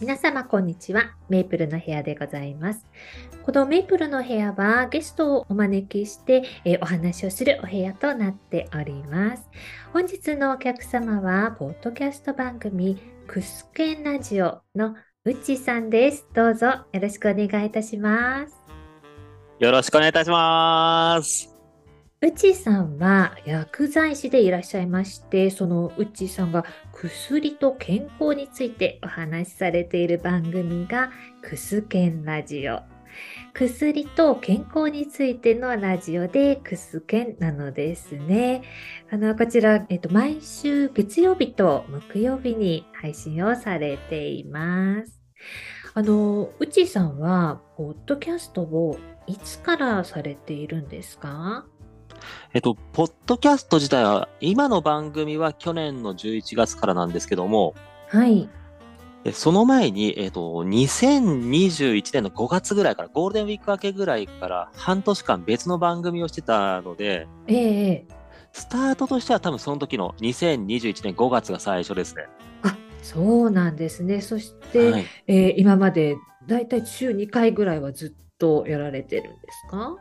皆様こんにちは。メイプルの部屋でございます。このメイプルの部屋はゲストをお招きして、えお話をするお部屋となっております。本日のお客様は、ポッドキャスト番組、クスケンラジオのうちさんです。どうぞよろしくお願いいたします。よろしくお願いいたします。うちさんは薬剤師でいらっしゃいまして、そのうちさんが薬と健康についてお話しされている番組がクスケンラジオ。薬と健康についてのラジオでクスケンなのですね。あの、こちら、えっと、毎週月曜日と木曜日に配信をされています。あの、うちさんは、ポッドキャストをいつからされているんですか？えっと、ポッドキャスト自体は、今の番組は去年の11月からなんですけども、はい。えその前に、えっと、2021年の5月ぐらいから、ゴールデンウィーク明けぐらいから半年間別の番組をしてたので、ええええスタートとしては多分その時の2021年5月が最初ですね。あ、そうなんですね。そして、はい。えー今までだいたい週2回ぐらいはずっとやられてるんですか？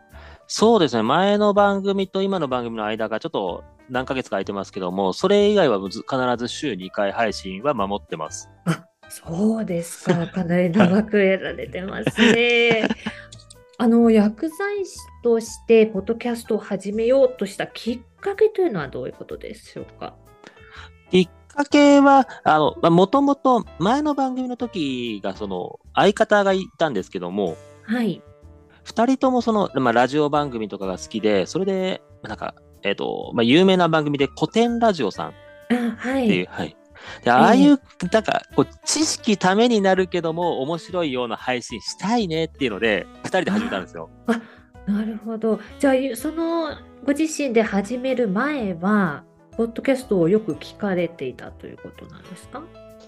そうですね。前の番組と今の番組の間がちょっと何ヶ月か空いてますけども、それ以外はず必ず週2回配信は守ってます。あ、そうですか。かなり長くやられてますね。あの、薬剤師として、ポッドキャストを始めようとしたきっかけというのはどういうことでしょうか？きっかけは、あの、まあ、もともと前の番組の時が、その、相方がいたんですけども、はい。二人ともその、まあ、ラジオ番組とかが好きで、それで、なんか、えっ、と、まあ、有名な番組で古典ラジオさんっあ、はていう、い。はい。で、ああいう、なんか、こう、知識ためになるけども、面白いような配信したいねっていうので、二人で始めたんですよ。なるほど。じゃあ、そのご自身で始める前は、ポッドキャストをよく聞かれていたということなんですか？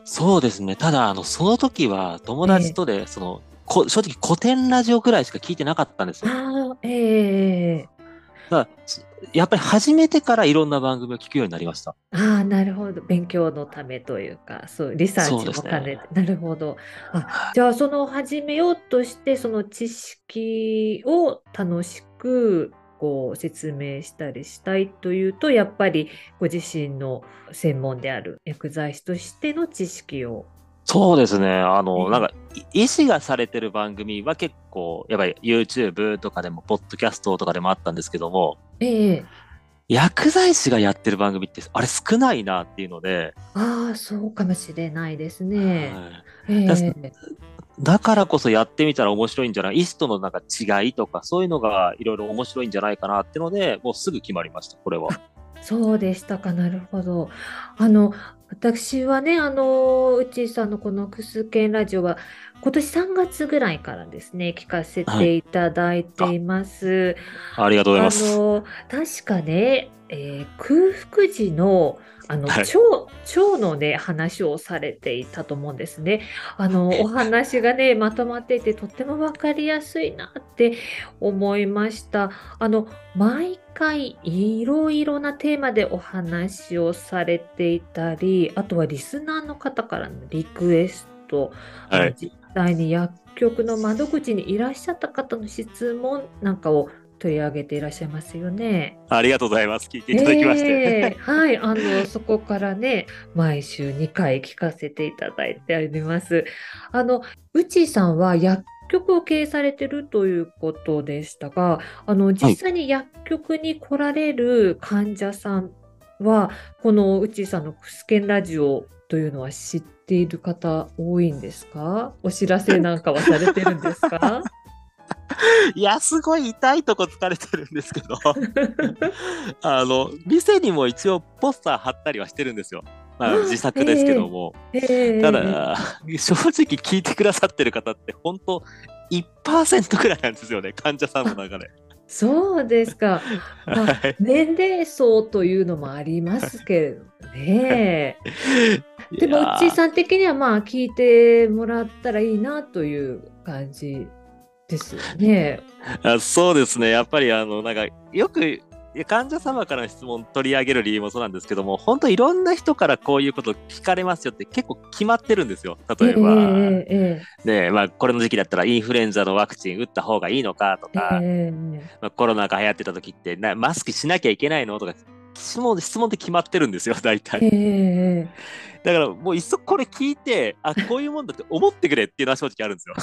そうですね。ただ、あの、その時は友達とで、その、こ正直古典ラジオぐらいしか聞いてなかったんですよ。ああ、ええだからすやっぱり始めてからいろんな番組を聞くようになりました。ああ、なるほど。勉強のためというか、そう、リサーチも兼ねて。なるほど。あ、じゃあ、その始めようとして、その知識を楽しく、こう、説明したりしたいというと、やっぱりご自身の専門である薬剤師としての知識を。そうですね。あの、ええなんか、い医師がされてる番組は結構、やっぱり YouTube とかでも、ポッドキャストとかでもあったんですけども、ええ薬剤師がやってる番組って、あれ少ないなっていうので、ああ、そうかもしれないですね。はいえだからこそやってみたら面白いんじゃない？医師とのなんか違いとか、そういうのがいろいろ面白いんじゃないかなってので、もうすぐ決まりました、これは。そうでしたか。なるほど。あの、私はね、あの、うちさんのこのクスケンラジオは、今年3月ぐらいからですね、聞かせていただいています。ありがとうございあます。の、確かね、えー空腹時の、あの、はい腸、腸のね、話をされていたと思うんですね。あの、お話がね、まとまっていて、とってもわかりやすいなって思いました。あの、毎回いろいろなテーマでお話をされていたり、あとはリスナーの方からのリクエスト、はい実際に薬局の窓口にいらっしゃった方の質問なんかを取り上げていらっしゃいますよね。ありがとうございます。聞いていただきまして。ええはい、あの、そこからね、毎週2回聞かせていただいております。あの、うちさんは薬局を経営されてるということでしたが、あの、実際に薬局に来られる患者さんは、このうちさんのクスケンラジオというのは知っている方多いんですか？お知らせなんかはされてるんですか？いや、すごい痛いとこ疲れてるんですけど、あの、店にも一応ポスター貼ったりはしてるんですよ。まあ、あ自作ですけども。ええただ、正直聞いてくださってる方って、本当1%くらいなんですよね、患者さんの中で。そうですか。まあはい年齢層というのもありますけれどね。でも、うちーさん的にはまあ聞いてもらったらいいなという感じですよね。あそうですね。やっぱり、あの、なんか、よく患者様からの質問取り上げる理由もそうなんですけども、本当いろんな人からこういうこと聞かれますよって結構決まってるんですよ。例えば、ええねまあ、これの時期だったらインフルエンザのワクチン打った方がいいのかとか、ええまあ、コロナが流行ってた時ってなマスクしなきゃいけないのとか質問質問って決まってるんですよ大体ええだからもういっそこれ聞いてあこういうもんだって思ってくれっていうのは正直あるんですよ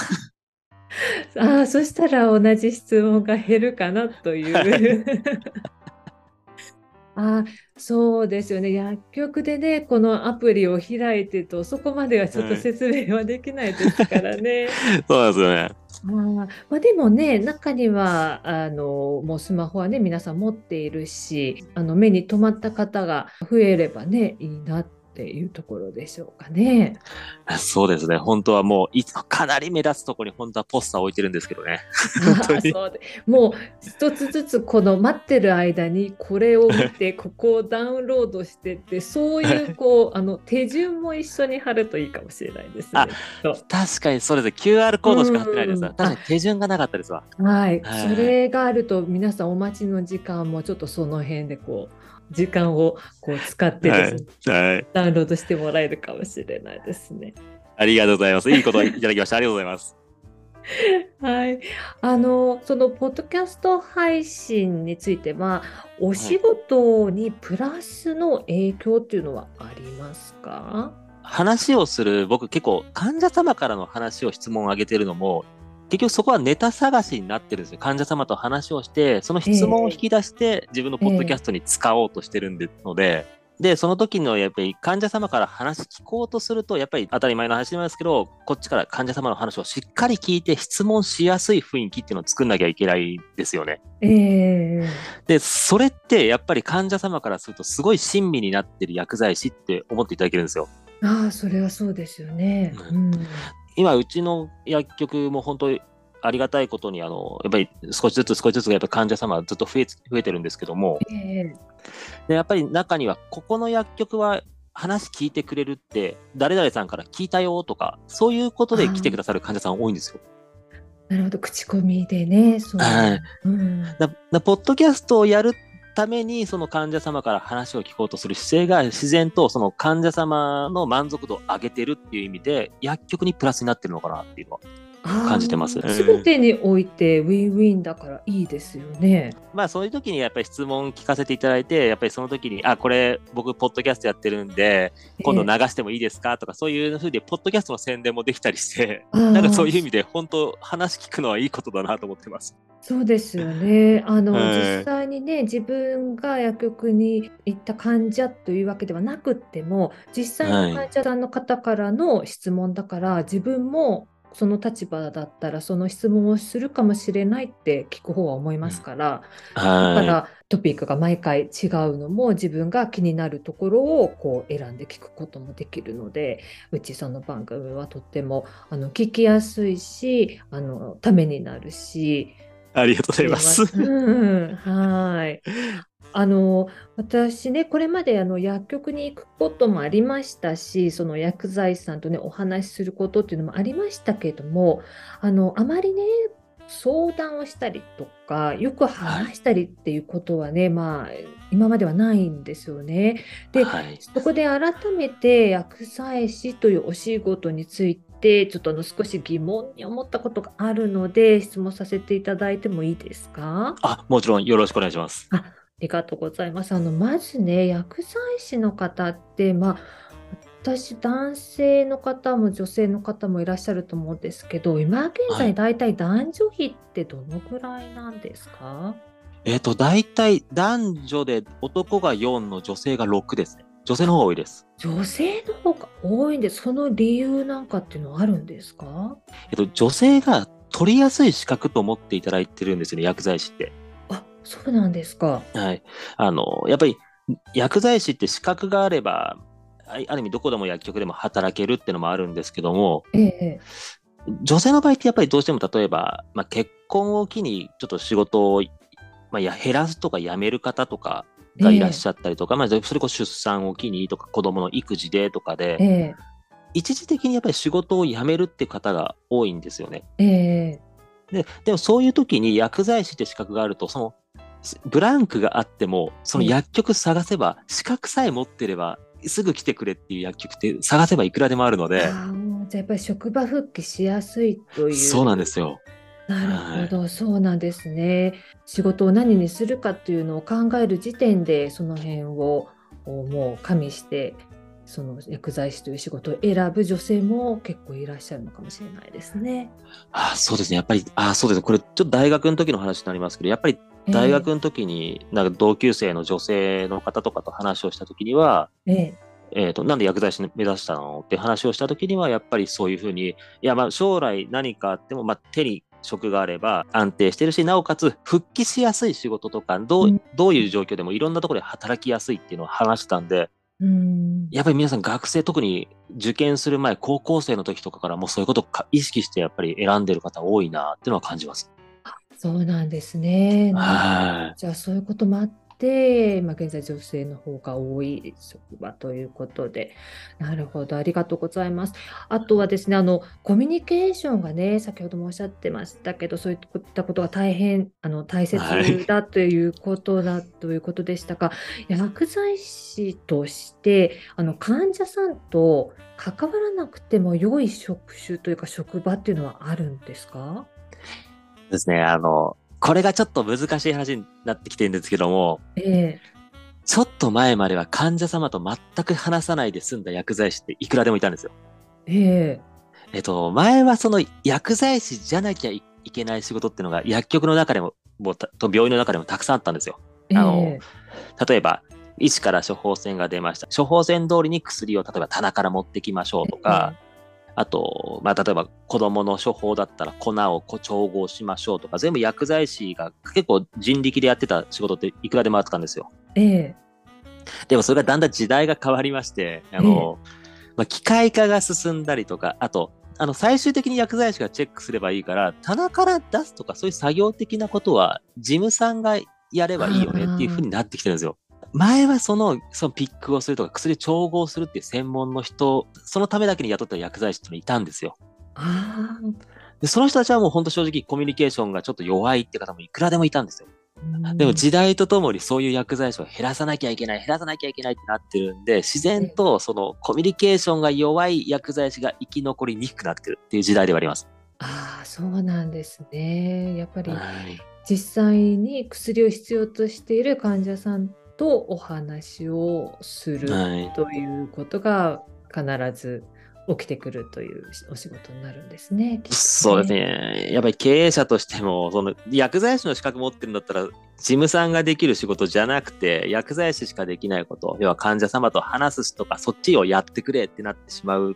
ああ、そしたら同じ質問が減るかなという。ああ、そうですよね。薬局でね、このアプリを開いてると、そこまではちょっと説明はできないですからね。そうなんですよねあーまあ、でもね、中にはあのもうスマホはね、皆さん持っているし、あの目に留まった方が増えればね、いいなっていうところでしょうかね。そうですね。本当はもういつかなり目立つところに本当はポスター置いてるんですけどね。もう一つずつこの待ってる間にこれを見てここをダウンロードしてってそういうこうあの手順も一緒に貼るといいかもしれないですね。あ確かにそれで QR コードしか貼ってないです確かに手順がなかったですわ。はい、はい。それがあると皆さんお待ちの時間もちょっとその辺でこう時間をこう使ってですね、はい。ダウンロードしてもらえるかもしれないですね。ありがとうございます。いいことをいただきました。ありがとうございます。はい、あのそのポッドキャスト配信についてはお仕事にプラスの影響っていうのはありますか？話をする僕結構患者様からの話を質問を上げてるのも結局そこはネタ探しになってるんですよ患者様と話をしてその質問を引き出して自分のポッドキャストに使おうとしてるんでので、でその時のやっぱり患者様から話聞こうとするとやっぱり当たり前の話なんですけどこっちから患者様の話をしっかり聞いて質問しやすい雰囲気っていうのを作んなきゃいけないですよね。ええでそれってやっぱり患者様からするとすごい親身になってる薬剤師って思っていただけるんですよ。ああそれはそうですよね。ううん、今うちの薬局も本当にありがたいことにあのやっぱり少しずつ少しずつやっぱ患者様はずっと増え増えてるんですけども。ええ。でやっぱり中にはここの薬局は話聞いてくれるって誰々さんから聞いたよとかそういうことで来てくださる患者さん多いんですよ。なるほど。口コミでねそう、はい。うん、だだポッドキャストをやるためにその患者様から話を聞こうとする姿勢が自然とその患者様の満足度を上げてるっていう意味で薬局にプラスになってるのかなっていうのは。感じてます。すべてにおいてウィンウィンだからいいですよね。まあそういう時にやっぱり質問聞かせていただいて、やっぱりその時に、あ、これ僕、ポッドキャストやってるんで、今度ええ流してもいいですか？とか、そういうふうで、ポッドキャストの宣伝もできたりして、なんかそういう意味で、本当、話聞くのはいいことだなと思ってます。そうですよね。あの、はい実際にね、自分が薬局に行った患者というわけではなくっても、実際の患者さんの方からの質問だから、自分もその立場だったら、その質問をするかもしれないって聞く方は思いますから、だかはらトピックが毎回違うのも自分が気になるところをこう選んで聞くこともできるのでうちその番組はとってもあの聞きやすいしあのためになるしい。ありがとうございます。うん、はい。あの私ねこれまであの薬局に行くこともありましたしその薬剤師さんとねお話しすることっていうのもありましたけれどもあのあまりね相談をしたりとかよく話したりっていうことはね、まあ今まではないんですよね。で、はい。そこで改めて薬剤師というお仕事についてちょっとあの少し疑問に思ったことがあるので質問させていただいてもいいですか？あ、もちろんよろしくお願いします。ありがとうございます。あのまずね薬剤師の方ってまあ私男性の方も女性の方もいらっしゃると思うんですけど今現はい在だいたい男女比ってどのぐらいなんですか？えっ、と、大体男女で男が4の女性が6ですね。女性の方が多いです。女性の方が多いんでその理由なんかっていうのはあるんですか？えっと、女性が取りやすい資格と思っていただいてるんですよね、薬剤師って。あそうなんですか。はい。あの、やっぱり薬剤師って資格があれば、あある意味どこでも薬局でも働けるってのもあるんですけども、ええ女性の場合ってやっぱりどうしても例えば、まあ、結婚を機にちょっと仕事を、まあ、や減らすとか辞める方とかがいらっしゃったりとか、まあ、それこそ出産を機にとか子供の育児でとかで、ええ一時的にやっぱり仕事を辞めるって方が多いんですよね。ええででもそういう時に薬剤師って資格があると、そのブランクがあっても、その薬局探せば、資格さえ持ってれば、すぐ来てくれっていう薬局って探せばいくらでもあるので、あじゃあやっぱり職場復帰しやすいという。そうなんですよ。なるほど、そうなんですね。仕事を何にするかっていうのを考える時点で、その辺をおもう加味して、その薬剤師という仕事を選ぶ女性も結構いらっしゃるのかもしれないですね。ああそうですね。やっぱり、ああそうですね。これちょっと大学の時の話になりますけど、やっぱり大学の時に、なんか同級生の女性の方とかと話をした時には、ええ。えー、となんで薬剤師目指したのって話をした時にはやっぱりそういうふうにいやまあ将来何かあっても、まあ、手に職があれば安定してるしなおかつ復帰しやすい仕事とかどう,、うん。どういう状況でもいろんなところで働きやすいっていうのを話したんでうん。やっぱり皆さん学生特に受験する前高校生の時とかからもうそういうことをか意識してやっぱり選んでる方多いなっていうのは感じます。そうなんですね。はいじゃあそういうこともあって、まあ、現在女性の方が多い職場ということで、なるほど、ありがとうございます。あとはですね、あのコミュニケーションがね、先ほどもおっしゃってましたけど、そういったことが大変あの大切はいだということだということでしたが、薬剤師としてあの患者さんと関わらなくても良い職種というか職場っていうのはあるんですか？ですねあのこれがちょっと難しい話になってきてるんですけどもええちょっと前までは患者様と全く話さないで済んだ薬剤師っていくらでもいたんですよ。えええっと、前はその薬剤師じゃなきゃいけない仕事っていうのが薬局の中でも、もと病院の中でもたくさんあったんですよ。ええあの例えば、医師から処方箋が出ました。処方箋通りに薬を例えば棚から持ってきましょうとか、あと、まあ、例えば子供の処方だったら粉をこ調合しましょうとか、全部薬剤師が結構人力でやってた仕事っていくらでもあったんですよ。ええでもそれがだんだん時代が変わりまして、あの、まあ、機械化が進んだりとか、あと、あの、最終的に薬剤師がチェックすればいいから、棚から出すとか、そういう作業的なことは、事務さんがやればいいよねっていう風になってきてるんですよ。前はその、そのピックをするとか、薬調合するっていう専門の人、そのためだけに雇った薬剤師っていうのいたんですよ。あで、その人たちはもう本当正直コミュニケーションがちょっと弱いって方もいくらでもいたんですよ。あ、でも時代とともにそういう薬剤師を減らさなきゃいけない、減らさなきゃいけないってなってるんで、自然とそのコミュニケーションが弱い薬剤師が生き残りにくくなってるっていう時代ではあります。ああ、そうなんですね。やっぱりはい。実際に薬を必要としている患者さんとお話をするはい。ということが必ず起きてくるというお仕事になるんですね。ねそうです。ね。やっぱり経営者としても、その薬剤師の資格持ってるんだったら、事務さんができる仕事じゃなくて、薬剤師しかできないこと、要は患者様と話すとか、そっちをやってくれってなってしまう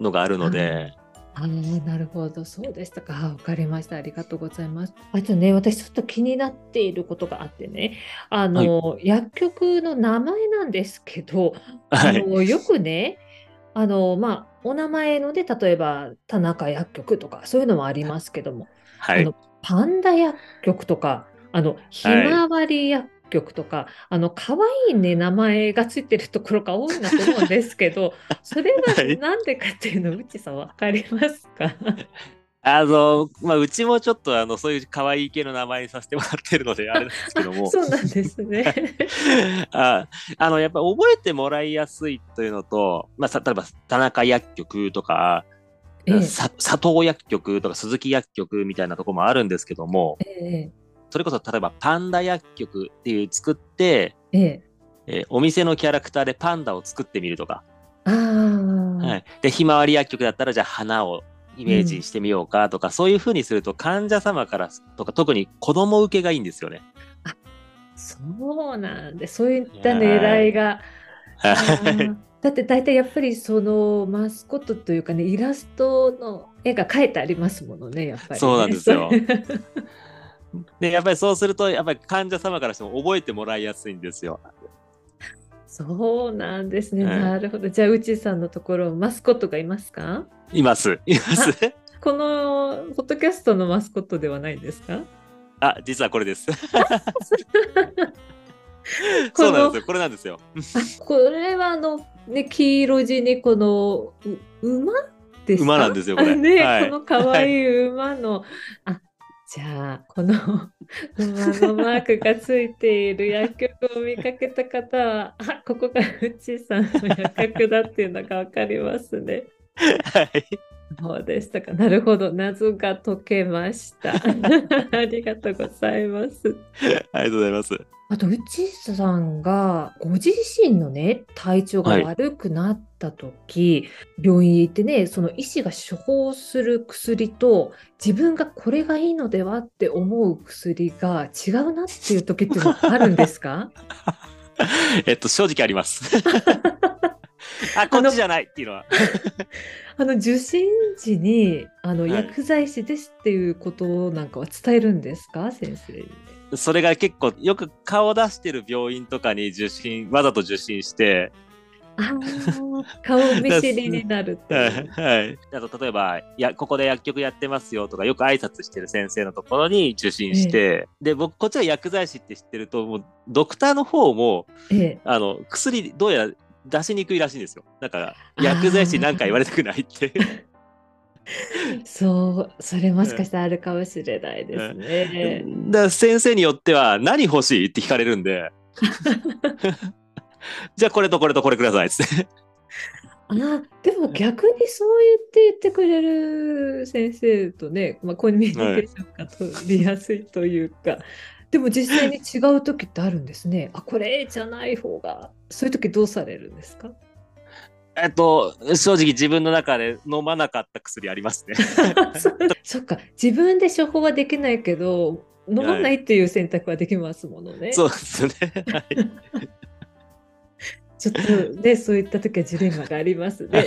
のがあるので、ああ、なるほど、そうでしたか。あわかりました。ありがとうございます。あとね、私ちょっと気になっていることがあってね、あの、薬局の名前なんですけど、はい。あのよくね、あの、まあ、お名前ので、例えば、田中薬局とか、そういうのもありますけども、はいあの。パンダ薬局とか、あの、ひまわり薬局とか、あの、可愛いね、名前がついてるところが多いなと思うんですけど、それははい。なんでかっていうの、うちさんわかりますか？あの、まあ、うちもちょっと、あの、そういう可愛い系の名前にさせてもらってるので、あれなんですけども。そうなんですね。ああの、やっぱり覚えてもらいやすいというのと、まあ、さ例えば、田中薬局とか、ええ。さ佐藤薬局とか鈴木薬局みたいなところもあるんですけども、えそれこそ例えばパンダ薬局っていう作って、ええ。ええーお店のキャラクターでパンダを作ってみるとか、ああ、はい、で、ひまわり薬局だったらじゃあ花をイメージしてみようかとか、そういうふうにすると患者様からとか特に子供受けがいいんですよね。そうなんで、そういった狙いが。だって大体やっぱりそのマスコットというかねイラストの絵が描いてありますものねやっぱりね、そうなんですよ で、やっぱりそうすると、やっぱり患者様からしても覚えてもらいやすいんですよ。そうなんですね、はいなるほどじゃあうちさんのところマスコットがいますか？います。います。このポッドキャストのマスコットではないですか？あ、実はこれです。そうなんですよ。これなんですよ。あこれはあのね黄色地にこのう馬ですか？馬なんですよこれあ ね、はいこの可愛い馬の、あじゃあこの 馬のマークがついている薬局を見かけた方はあここがうちさんの薬局だっていうのが分かりますね。はい。そうでしたか。なるほど。謎が解けました。ありがとうございます。ありがとうございます。あと、内さんがご自身のね、体調が悪くなった時、病院へ行ってね、その医師が処方する薬と、自分がこれがいいのではって思う薬が違うなっていう時っていうのはあるんですか？えっと、正直あります。あ、こっちじゃないっていうのは。あの受診時にあのはい薬剤師ですっていうことなんかは伝えるんですか、先生に。それが結構、よく顔を出してる病院とかに受診、わざと受診して、あー顔見知りになるって はい。あと、例えば、いや、ここで薬局やってますよとか、よく挨拶してる先生のところに受診して、で、僕、こっちは薬剤師って知ってると、もう、ドクターの方も、ええ、あの、薬、どうやら出しにくいらしいんですよ。だから、薬剤師に何か言われたくないって。そう、それもしかしたらあるかもしれないですね。だから先生によっては何欲しいって聞かれるんで じゃあこれとこれとこれくださいっつって あでも逆にそう言って言ってくれる先生とね、まあ、コミュニケーションが取りやすいというか、でも実際に違う時ってあるんですね。あこれじゃない方が。そういう時どうされるんですか？えっと正直自分の中で飲まなかった薬ありますね。そそっか。自分で処方はできないけど飲まないっていう選択はできますものね。そうですね、はい、ちょっとねそういった時はジレンマがありますね。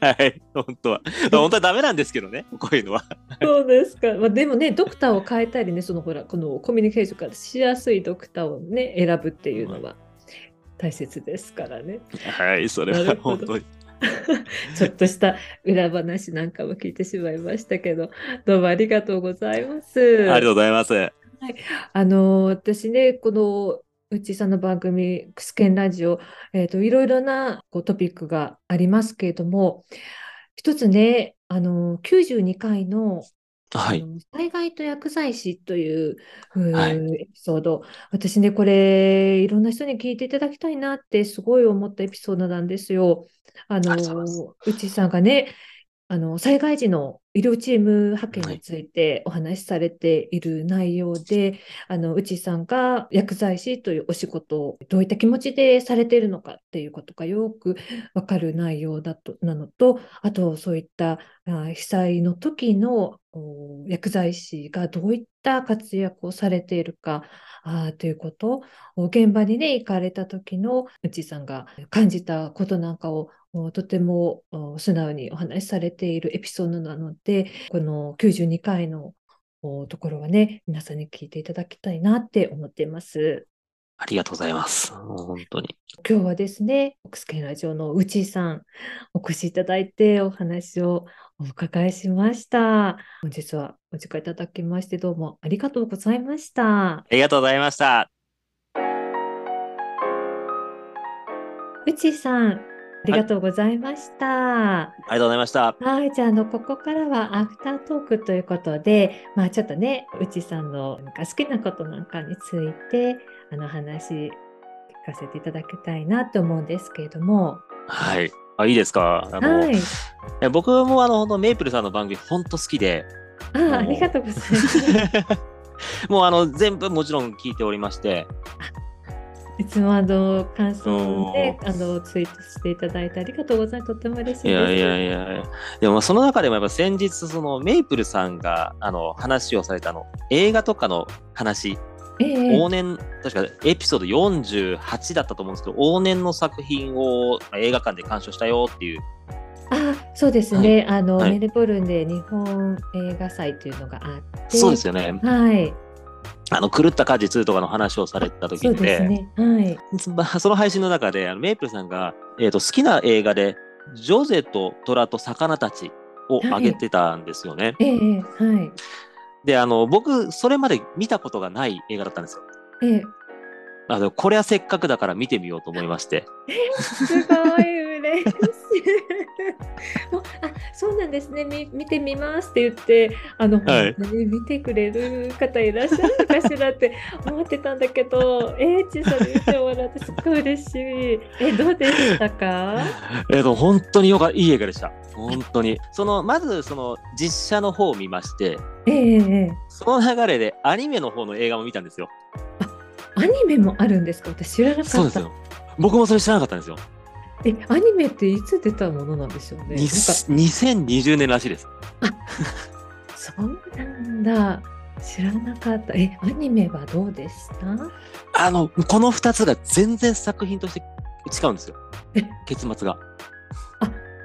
はい。本当は。本当はダメなんですけどね。こういうのは。そうですか。まあ、でもね、ドクターを変えたりね、そのほら、このコミュニケーションがしやすいドクターをね、選ぶっていうのは大切ですからね。はいそれは本当に。ちょっとした裏話なんかも聞いてしまいましたけど、どうもありがとうございます。ありがとうございます。あの私ね、このうちさんの番組、クスケンラジオ、えーと、いろいろなこうトピックがありますけれども、一つね、あの92回のはい。災害と薬剤師という、はい。エピソード、私ね、これ、いろんな人に聞いていただきたいなってすごい思ったエピソードなんですよ。あのうちさんがね、あの災害時の医療チーム派遣についてお話しされている内容で、あのうちさんが薬剤師というお仕事をどういった気持ちでされているのかっていうことがよくわかる内容だとなのと、あとそういったあ被災の時のお薬剤師がどういった活躍をされているかあーということお現場にね行かれた時のうちさんが感じたことなんかをおとてもお素直にお話しされているエピソードなのでこの92回のおところはね皆さんに聞いていただきたいなって思っています。ありがとうございます本当に今日はですね、オックスケンラジオのうちさん、お越しいただいてお話をお伺いしました。本日はお時間いただきまして、どうもありがとうございました。ありがとうございましたうちさん、ありがとうございました。ありがとうございました。はい、じゃあ、あの、ここからはアフタートークということで、まあ、ちょっとね、うちさんのなんか好きなことなんかについて、あの、話聞かせていただきたいなと思うんですけれども、はい。あいいですか？あの、はい。いや僕もあのメイプルさんの番組本当好きで。ああ、ありがとうございます。もうあの全部もちろん聞いておりましていつもあの感想であのツイートしていただいてありがとうございます。とっても嬉しいです。いやいやいやでもその中でもやっぱ先日そのメイプルさんがあの話をされたあの映画とかの話。ええ。往年確かエピソード48だったと思うんですけど往年の作品を映画館で鑑賞したよっていう。あ、そうですね。あの、はい。メルボルンで日本映画祭というのがあって、そうですよね。はい、あの狂った果実とかの話をされた時そうですでね。はい。まあその配信の中であのメイプルさんが、えー、と好きな映画でジョゼと虎と魚たちを挙げてたんですよね。ええはい。であの僕それまで見たことがない映画だったんですよ。ええあのこれはせっかくだから見てみようと思いまして。すごい嬉しい。もそうなんですねみ見てみますって言ってあの、はい見てくれる方いらっしゃるのかしらって 思ってたんだけどえー、ちさんに見てもらってすっごい嬉しいえどうでしたか？えっと、本当によかいい映画でした。本当に。その、まず、その、実写の方を見まして、ええええその流れでアニメの方の映画も見たんですよ。アニメもあるんですか？私知らなかったそうですよ。僕もそれ知らなかったんですよ。えアニメっていつ出たものなんでしょうねなんかに2020年らしいです。そうなんだ知らなかったえアニメはどうでした？あの、この2つが全然作品として違うんですよえ。結末が。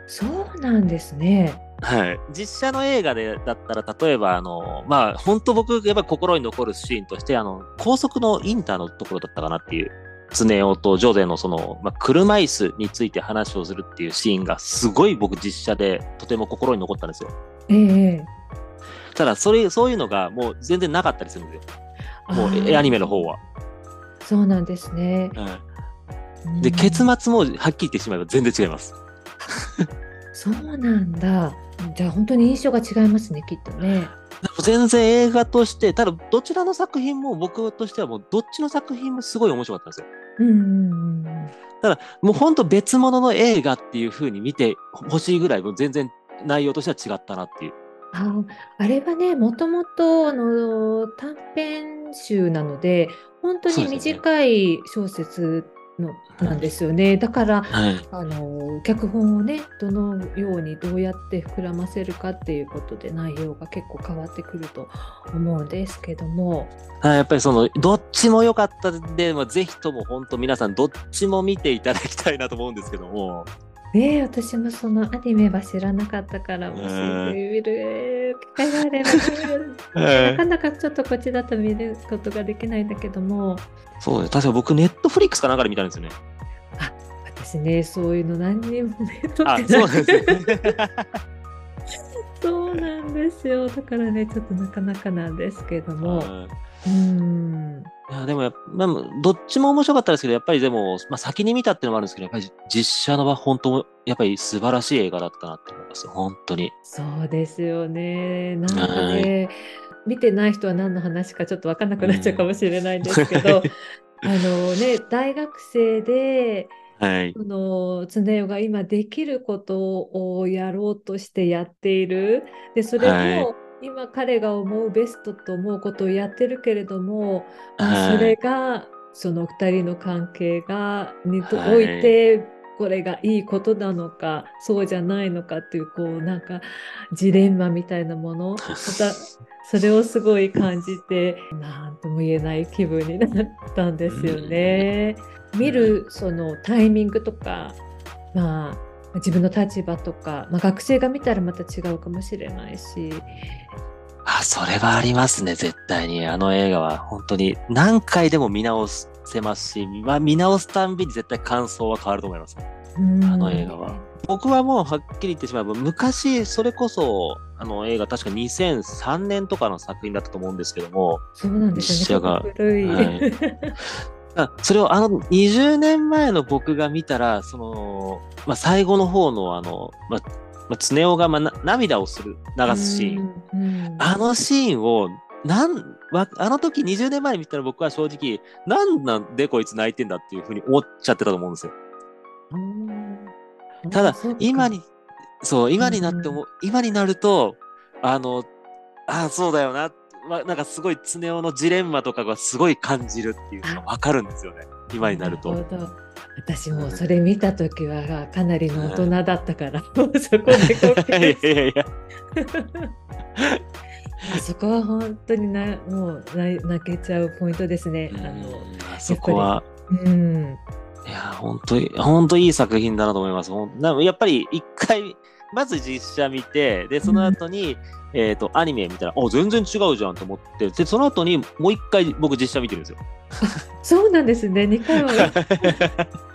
そうなんですねはい。実写の映画でだったら、例えば、あの、まあ、本当僕、やっぱり心に残るシーンとして、あの、高速のインターのところだったかなっていう、スネ夫とジョゼのその、まあ、車椅子について話をするっていうシーンが、すごい僕実写でとても心に残ったんですよ。ええただ、それ、そういうのがもう全然なかったりするんですよ。もう、アニメの方は。そうなんですね。うん結末もはっきり言ってしまえば全然違います。そうなんだ。じゃあ本当に印象が違いますね、きっとね。全然映画として、ただどちらの作品も僕としてはもうどっちの作品もすごい面白かったんですよ。うんうんうんうん。もう本当別物の映画っていう風に見てほしいぐらい、もう全然内容としては違ったなっていう。ああれはね、もともとあの短編集なので、本当に短い小説のなんですよね。だからはい。あの脚本をね、どのようにどうやって膨らませるかっていうことで内容が結構変わってくると思うんですけども。はいやっぱりその、どっちも良かったんで、まあ、ぜひとも本当皆さんどっちも見ていただきたいなと思うんですけども。ねえ、私もそのアニメは知らなかったから、もしうん見る機会があれば見るなかなかちょっとこっちだと見ることができないんだけども、そうです。確か僕、ネットフリックスかなんかで見たんですよね。私ね、そういうの何にもね、撮あ、っそうなですね。そうなんですよ。だからね、ちょっとなかなかなんですけども、はいうん、いやでもどっちも面白かったですけど、やっぱりでも、まあ、先に見たっていうのもあるんですけど、やっぱり実写のは本当、やっぱり素晴らしい映画だったなって思います。本当に。そうですよね。なんかね、見てない人は何の話かちょっと分かんなくなっちゃうかもしれないんですけど、あのね、大学生で、はい。その常代が今できることをやろうとしてやっている。で、それも、はい今彼が思うベストと思うことをやってるけれども、それがその2人の関係がにとはいおい。てこれがいいことなのかそうじゃないのかっていうこうなんかジレンマみたいなものまた それをすごい感じて何とも言えない気分になったんですよね。見るそのタイミングとかまあ自分の立場とか、まあ、学生が見たらまた違うかもしれないし、あ、それはありますね、絶対に。あの映画は本当に何回でも見直せますし、まあ、見直すたんびに絶対感想は変わると思います。うんあの映画は。僕はもうはっきり言ってしまえば、昔、それこそ、あの映画、確か2003年とかの作品だったと思うんですけども、そうなんですよ古い。はいあそれをあの20年前の僕が見たら、その、まあ、最後の方のあの、まあ、まあ、常雄がまあな涙をする、流すシーン。うん。うんあのシーンを、なん、わあの時20年前に見たら僕は正直、なんなんでこいつ泣いてんだっていうふうに思っちゃってたと思うんですよ。うんただ今に、そう、今になっても、今になると、あの、ああ、そうだよな、まなんかすごい常雄のジレンマとかがすごい感じるっていうのがわかるんですよね。今になると。なる私もそれ見た時はかなりの大人だったから、もうそこでこう いやいやいや。あそこは本当になもう泣泣けちゃうポイントですね。あのそこは、うん、いや、本当に、本当いい作品だなと思います。やっぱり一回、まず実写見て、で、その後に、えっ、と、アニメ見たら、あ、全然違うじゃんと思って、で、その後にもう一回僕実写見てるんですよ。そうなんですね。2回は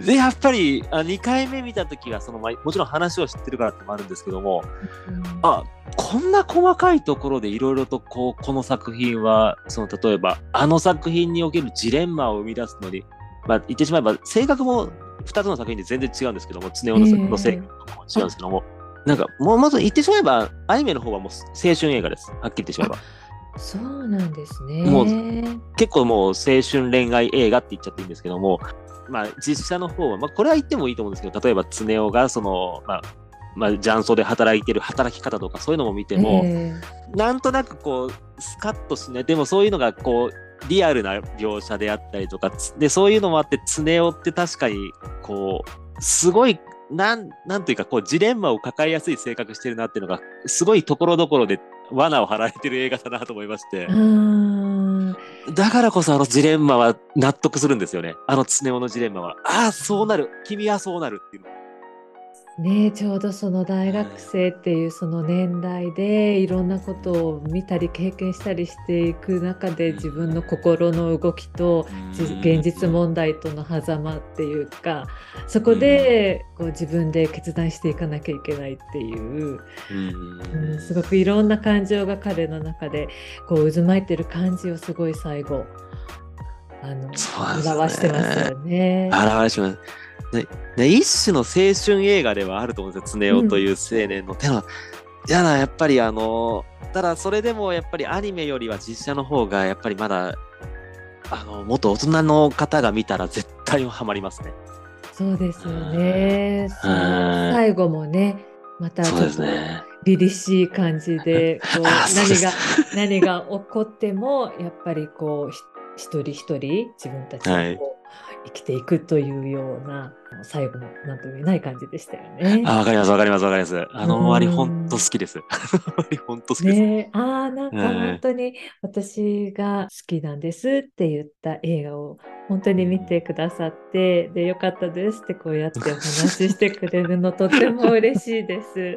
で、やっぱり、あ2回目見たときは、その、まあもちろん話を知ってるからってのもあるんですけども、あ、こんな細かいところでいろいろとこう、この作品は、その、例えば、あの作品におけるジレンマを生み出すのに、まあ、言ってしまえば、性格も2つの作品で全然違うんですけども、常雄の,、ええの性格も違うんですけども、なんか、もうまず言ってしまえば、アニメの方はもう青春映画です。はっきり言ってしまえば。そうなんですね。もう結構もう青春恋愛映画って言っちゃっていいんですけども、まあ実写の方は、まあこれは言ってもいいと思うんですけど、例えば常雄がその、まあ、まあ、雀荘で働いてる働き方とかそういうのも見ても、えなんとなくこう、スカッとしない。でもそういうのがこう、リアルな描写であったりとか、つで、そういうのもあって、常雄って確かに、こう、すごい、なん、なんというか、こう、ジレンマを抱えやすい性格してるなっていうのが、すごいところどころで罠を張られてる映画だなと思いましてだからこそあのジレンマは納得するんですよね。あの常雄のジレンマは。ああ、そうなる。君はそうなるっていうの。ねえちょうどその大学生っていうその年代でいろんなことを見たり経験したりしていく中で自分の心の動きとじ現実問題との狭間っていうかそこでこう自分で決断していかなきゃいけないっていう、うん。うん、すごくいろんな感情が彼の中でこう渦巻いてる感じをすごい最後あの表してますよね。表します。ねね、一種の青春映画ではあると思うんですよ、常雄という青年の。でも、いやだ、やっぱりあの、ただそれでもやっぱりアニメよりは実写の方がやっぱりまだ、あの、もっと大人の方が見たら絶対ハマりますね。そうですよね。最後もね、またちそうですね。凛々しい感じで、こう 何が何が起こってもやっぱりこうひ一人一人自分たちはいがこう生きていくというような最後のなんとも言えない感じでしたよね。あ、わかります、わかります、わかります。あの終わり、うんほんと好きです。あ の終わり、ほんと好きです。ねえ、ああ、なんかうん本当に私が好きなんですって言った映画を本当に見てくださって、で、よかったですってこうやってお話ししてくれるのとても嬉しいです。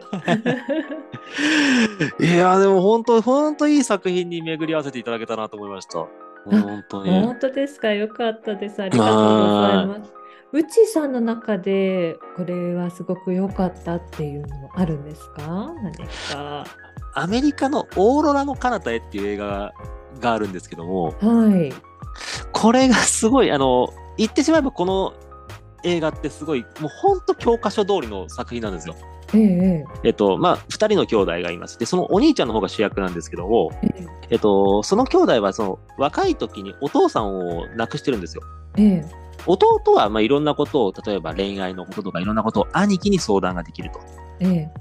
いや、でも本当、本当いい作品に巡り合わせていただけたなと思いました。本当に。本当ですか？よかったです。ありがとうございます。うちさんの中でこれはすごく良かったっていうのもあるんですか？何か。アメリカのオーロラの彼方へっていう映画があるんですけども、はい。これがすごい、あの、言ってしまえばこの映画ってすごい、もう本当教科書通りの作品なんですよ。えええっと、まあ、二人の兄弟がいます。で、そのお兄ちゃんの方が主役なんですけども、えええっと、その兄弟はその若い時にお父さんを亡くしてるんですよ。ええ弟はまあいろんなことを、例えば恋愛のこととかいろんなことを兄貴に相談ができると。ええ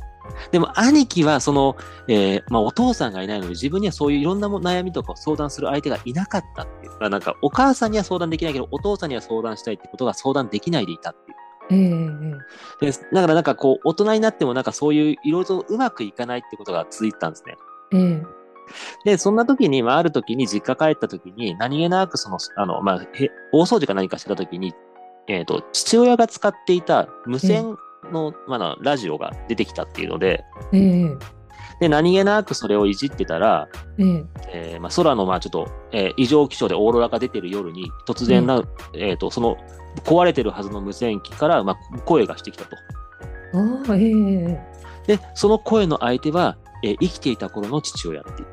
でも兄貴はその、えーまあ、お父さんがいないので自分にはそういういろんなも悩みとかを相談する相手がいなかったっていう。まあ、なんかお母さんには相談できないけどお父さんには相談したいってことが相談できないでいたっていう。ええでだからなんかこう大人になってもなんかそういういろいろとうまくいかないってことが続いてたんですね。ええ。で、そんな時に、まあ、ある時に実家帰った時に、何気なくその、あの、まあ、へ大掃除か何かしてた時に、えっ、と、父親が使っていた無線の、まあ、ラジオが出てきたっていうので、ええで、何気なくそれをいじってたら、ええ。えーまあ、空の、まあ、ちょっと、えー異常気象でオーロラが出てる夜に、突然な、えっ、と、その、壊れてるはずの無線機から、まあ、声がしてきたと。ああええで、その声の相手は、えー生きていた頃の父親っていう。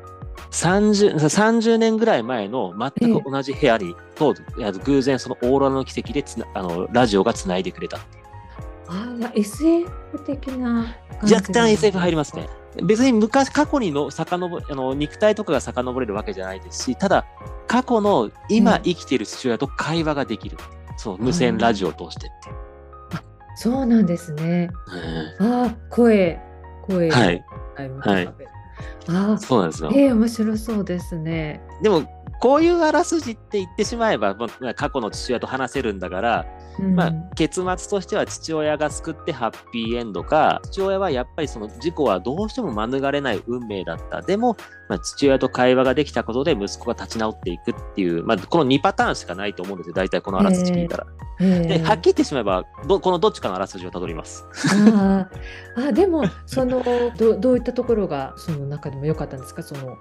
30, 30年ぐらい前の全く同じ部屋に、といや偶然そのオーロラの奇跡でつなあのラジオがつないでくれた。ああ SF 的な感じ若干 SF 入りますね。別に昔、過去にの遡あの肉体とかが遡れるわけじゃないですし、ただ、過去の今うん生きている父親と会話ができる。そう、無線ラジオを通してっていう。そうなんですね。うんああ声声はい、はいああそうなんですよ。ええ面白そうですね。でも、こういうあらすじって言ってしまえば、まあ過去の父親と話せるんだから、うんまあ、結末としては父親が救ってハッピーエンドか、父親はやっぱりその事故はどうしても免れない運命だった。でも、まあ、父親と会話ができたことで息子が立ち直っていくっていう、まあ、この2パターンしかないと思うんですよ。大体このあらすじ聞いたら。ええで、はっきり言ってしまえば、どこのどっちかのあらすじをたどります。あああでもそのどどういったところがその中でも良かったんですか？その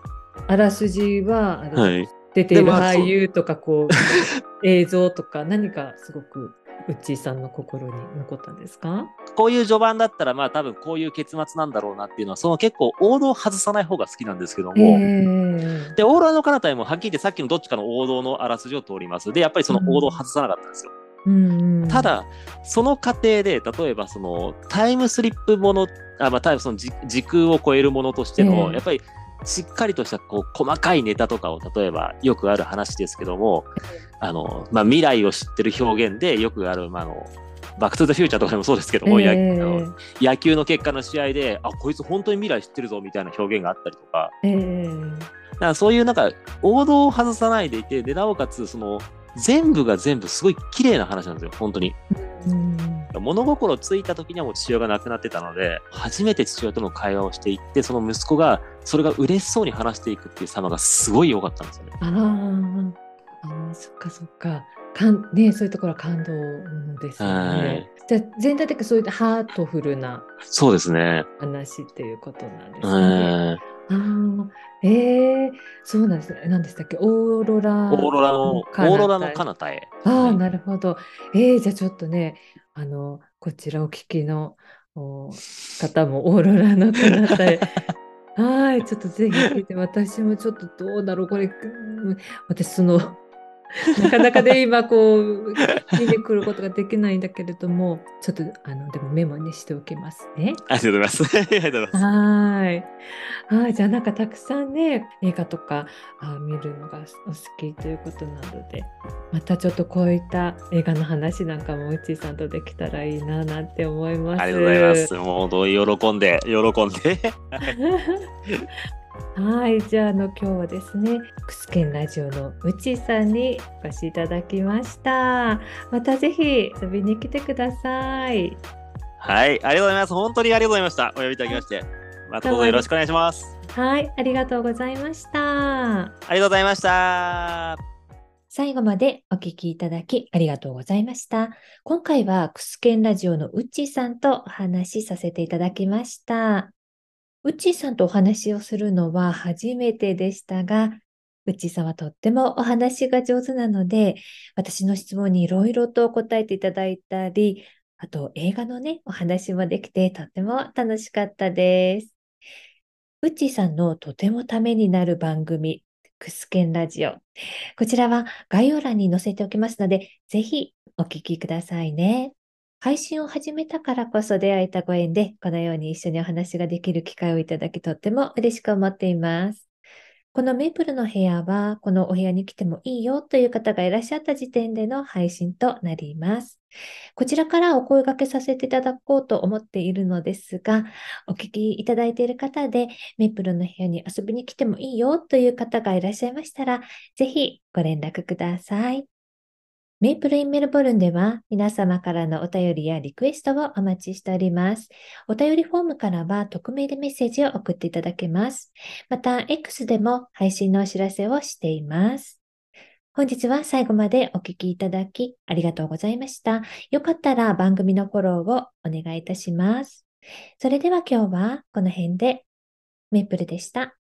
あらすじははい。出ている俳優とかこう 映像とか何かすごくウッチーさんの心に残ったんですか？こういう序盤だったら、まあ多分こういう結末なんだろうなっていうのは、その結構王道を外さない方が好きなんですけども、ええ。で、オーロラの彼方へもはっきり言ってさっきのどっちかの王道のあらすじを通ります。で、やっぱりその王道を外さなかったんですよ。うんうん。た、だ、その過程で、例えばそのタイムスリップもの、あまあ、タイムその時時空を超えるものとしての、ええ。やっぱりしっかりとしたこう細かいネタとかを、例えばよくある話ですけども、あのまあ、未来を知ってる表現でよくある、まあ、あのバック・トゥ・ザ・フューチャーとかでもそうですけども、え。えやあの野球の結果の試合で、あ、こいつ本当に未来知ってるぞみたいな表現があったりとか、ええ。だからそういうなんか王道を外さないでいて、で、なおかつ、その、全部が全部すごい綺麗な話なんですよ、本当に。うん物心ついた時にはもう父親が亡くなってたので、初めて父親との会話をしていって、その息子が、それが嬉しそうに話していくっていう様がすごい良かったんですよね。あーあー、そっかそっか。かんね、そういうところは感動ですよはねい。じゃあ全体的にそういったハートフルなそうですね。話っていうことなんですね。はいああ、ええそうなんですね。何でしたっけ？オーロラ。オーロラの、オーロラの彼方へ。ああ、はいなるほど。ええじゃあちょっとね、あの、こちらお聞きのお方もオーロラの彼方へ。はい、ちょっとぜひ聞いて、私もちょっとどうだろう、これ、うん私、その、なかなかね、今、こう、見てくることができないんだけれども、ちょっと、あの、でもメモにしておきますね。ありがとうございます。ありがとうございます。はーい。はい、じゃあなんかたくさんね、映画とかあ見るのがお好きということなので、またちょっとこういった映画の話なんかもうちーさんとできたらいいななんて思います。ありがとうございます。もう本当に喜んで、喜んで。はい、じゃああの今日はですね、クスケンラジオのうちーさんにお越しいただきました。またぜひ遊びに来てください。はい、ありがとうございます。本当にありがとうございました。お呼びいただきまして。またどうぞよろしくお願いします。はい、ありがとうございました。ありがとうございました。最後までお聞きいただきありがとうございました。今回はクスケンラジオのうっちーさんとお話しさせていただきました。うっちーさんとお話をするのは初めてでしたが、うっちーさんはとってもお話が上手なので、私の質問にいろいろと答えていただいたり、あと映画のね、お話もできてとっても楽しかったです。うっちーさんのとてもためになる番組、クスケンラジオ。こちらは概要欄に載せておきますので、ぜひお聞きくださいね。配信を始めたからこそ出会えたご縁で、このように一緒にお話ができる機会をいただきとっても嬉しく思っています。このメイプルの部屋は、このお部屋に来てもいいよという方がいらっしゃった時点での配信となります。こちらからお声掛けさせていただこうと思っているのですが、お聞きいただいている方で、メイプルの部屋に遊びに来てもいいよという方がいらっしゃいましたら、ぜひご連絡ください。メイプルインメルボルンでは皆様からのお便りやリクエストをお待ちしております。お便りフォームからは匿名でメッセージを送っていただけます。また、X でも配信のお知らせをしています。本日は最後までお聞きいただきありがとうございました。よかったら番組のフォローをお願いいたします。それでは今日はこの辺でメイプルでした。